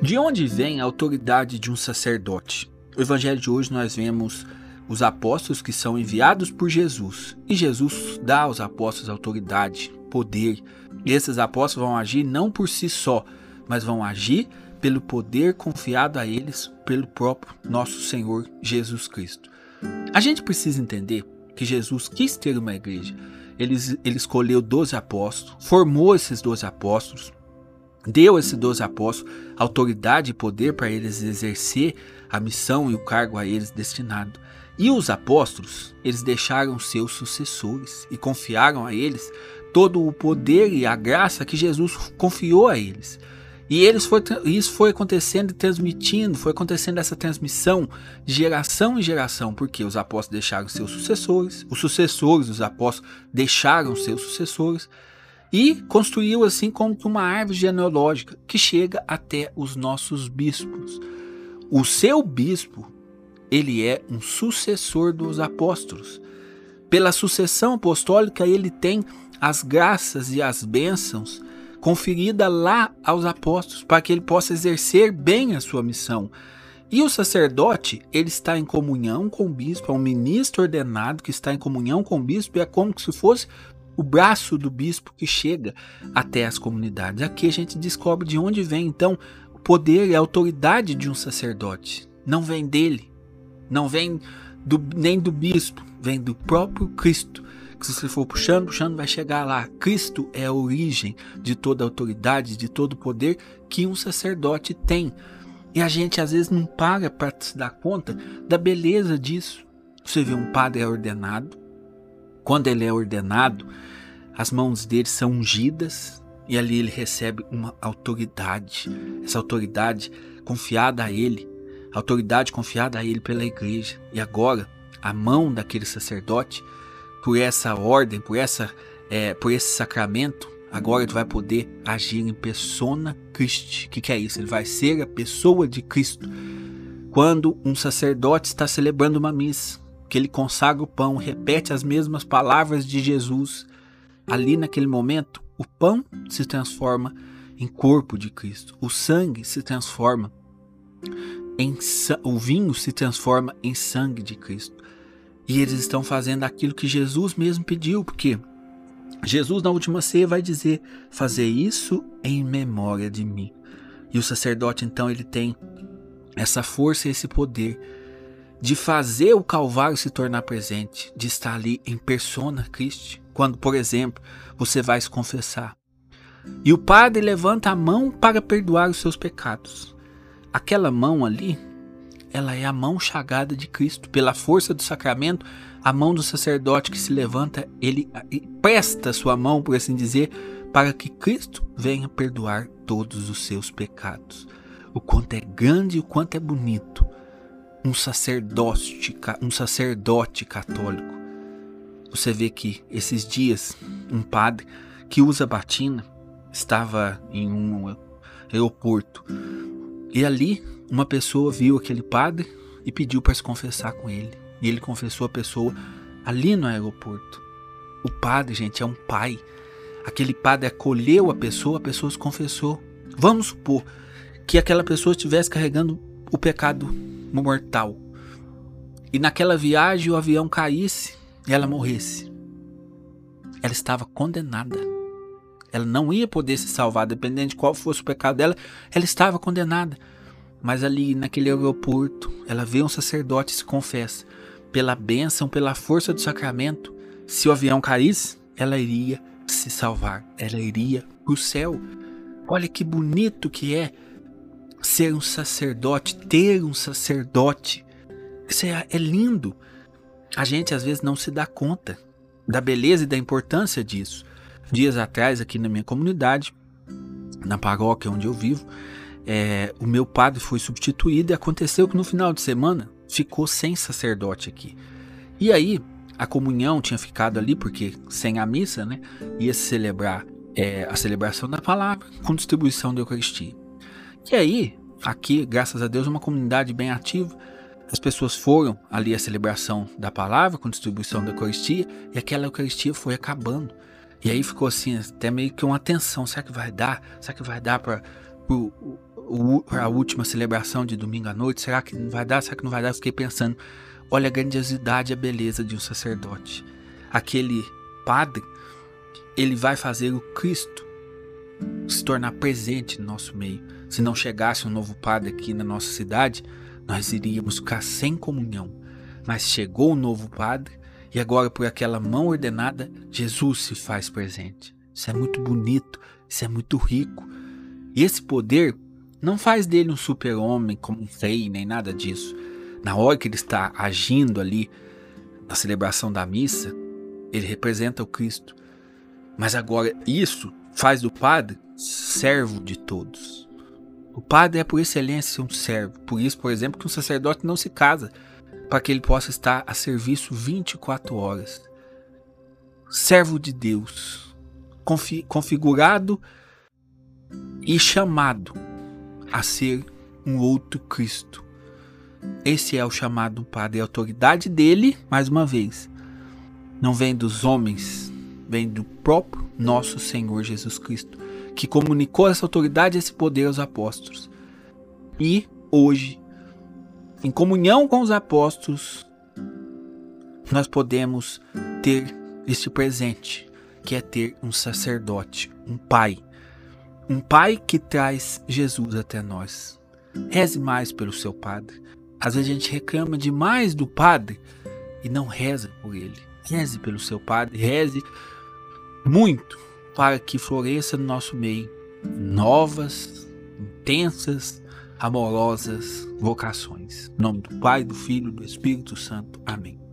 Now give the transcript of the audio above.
De onde vem a autoridade de um sacerdote? No evangelho de hoje nós vemos os apóstolos que são enviados por Jesus. E Jesus dá aos apóstolos autoridade, poder. E esses apóstolos vão agir não por si só, mas vão agir pelo poder confiado a eles pelo próprio nosso Senhor Jesus Cristo. A gente precisa entender que Jesus quis ter uma igreja. Ele, ele escolheu 12 apóstolos, formou esses 12 apóstolos, deu a esses 12 apóstolos autoridade e poder para eles exercer a missão e o cargo a eles destinado. E os apóstolos, eles deixaram seus sucessores e confiaram a eles todo o poder e a graça que Jesus confiou a eles. E eles foi, isso foi acontecendo e transmitindo, foi acontecendo essa transmissão de geração em geração, porque os apóstolos deixaram seus sucessores, os sucessores dos apóstolos deixaram seus sucessores, e construiu assim como uma árvore genealógica que chega até os nossos bispos. O seu bispo, ele é um sucessor dos apóstolos. Pela sucessão apostólica, ele tem as graças e as bênçãos conferida lá aos apóstolos para que ele possa exercer bem a sua missão. E o sacerdote, ele está em comunhão com o bispo, é um ministro ordenado que está em comunhão com o bispo, e é como se fosse o braço do bispo que chega até as comunidades. Aqui a gente descobre de onde vem então o poder e a autoridade de um sacerdote. Não vem dele, não vem do, nem do bispo, vem do próprio Cristo. Que se você for puxando, puxando, vai chegar lá. Cristo é a origem de toda autoridade, de todo poder que um sacerdote tem. E a gente às vezes não paga para se dar conta da beleza disso. Você vê um padre ordenado, quando ele é ordenado, as mãos dele são ungidas e ali ele recebe uma autoridade. Essa autoridade confiada a ele, autoridade confiada a ele pela igreja. E agora, a mão daquele sacerdote, por essa ordem, por essa, é, por esse sacramento, agora ele vai poder agir em persona Christi. O que, que é isso? Ele vai ser a pessoa de Cristo. Quando um sacerdote está celebrando uma missa, que ele consagra o pão, repete as mesmas palavras de Jesus. Ali naquele momento, o pão se transforma em corpo de Cristo, o sangue se transforma em o vinho se transforma em sangue de Cristo. E eles estão fazendo aquilo que Jesus mesmo pediu, porque Jesus na última ceia vai dizer: "Fazer isso em memória de mim". E o sacerdote então ele tem essa força e esse poder de fazer o Calvário se tornar presente, de estar ali em persona Cristo. Quando, por exemplo, você vai se confessar e o padre levanta a mão para perdoar os seus pecados. Aquela mão ali, ela é a mão chagada de Cristo. Pela força do sacramento, a mão do sacerdote que se levanta, ele presta sua mão, por assim dizer, para que Cristo venha perdoar todos os seus pecados. O quanto é grande e o quanto é bonito um sacerdote, um sacerdote católico. Você vê que esses dias um padre que usa batina estava em um aeroporto e ali uma pessoa viu aquele padre e pediu para se confessar com ele. E ele confessou a pessoa ali no aeroporto. O padre, gente, é um pai. Aquele padre acolheu a pessoa, a pessoa se confessou. Vamos supor que aquela pessoa estivesse carregando o pecado mortal. E naquela viagem o avião caísse e ela morresse. Ela estava condenada. Ela não ia poder se salvar, dependendo de qual fosse o pecado dela, ela estava condenada. Mas ali naquele aeroporto, ela vê um sacerdote e se confessa. Pela bênção, pela força do sacramento, se o avião caísse, ela iria se salvar. Ela iria para o céu. Olha que bonito que é ser um sacerdote, ter um sacerdote. Isso é, é lindo. A gente às vezes não se dá conta da beleza e da importância disso. Dias atrás, aqui na minha comunidade, na paróquia onde eu vivo, é, o meu padre foi substituído e aconteceu que no final de semana ficou sem sacerdote aqui. E aí, a comunhão tinha ficado ali, porque sem a missa, né, ia se celebrar é, a celebração da palavra com distribuição da Eucaristia. E aí, aqui, graças a Deus, uma comunidade bem ativa. As pessoas foram ali à celebração da palavra, com distribuição da Eucaristia, e aquela Eucaristia foi acabando. E aí ficou assim, até meio que uma tensão: será que vai dar? Será que vai dar para a última celebração de domingo à noite, será que não vai dar? Será que não vai dar? Eu fiquei pensando, olha a grandiosidade e a beleza de um sacerdote. Aquele padre, ele vai fazer o Cristo se tornar presente no nosso meio. Se não chegasse um novo padre aqui na nossa cidade, nós iríamos ficar sem comunhão. Mas chegou o um novo padre e agora, por aquela mão ordenada, Jesus se faz presente. Isso é muito bonito, isso é muito rico. E esse poder não faz dele um super-homem como um rei, nem nada disso. Na hora que ele está agindo ali na celebração da missa, ele representa o Cristo. Mas agora isso faz do padre servo de todos. O padre é por excelência um servo. Por isso, por exemplo, que um sacerdote não se casa para que ele possa estar a serviço 24 horas. Servo de Deus, configurado e chamado a ser um outro Cristo. Esse é o chamado Padre. A autoridade dele, mais uma vez, não vem dos homens, vem do próprio nosso Senhor Jesus Cristo, que comunicou essa autoridade e esse poder aos apóstolos. E hoje em comunhão com os apóstolos, nós podemos ter este presente, que é ter um sacerdote, um pai. Um pai que traz Jesus até nós. Reze mais pelo seu padre. Às vezes a gente reclama demais do padre e não reza por ele. Reze pelo seu padre, reze muito para que floresça no nosso meio novas, intensas amorosas vocações. Em nome do Pai, do Filho e do Espírito Santo. Amém.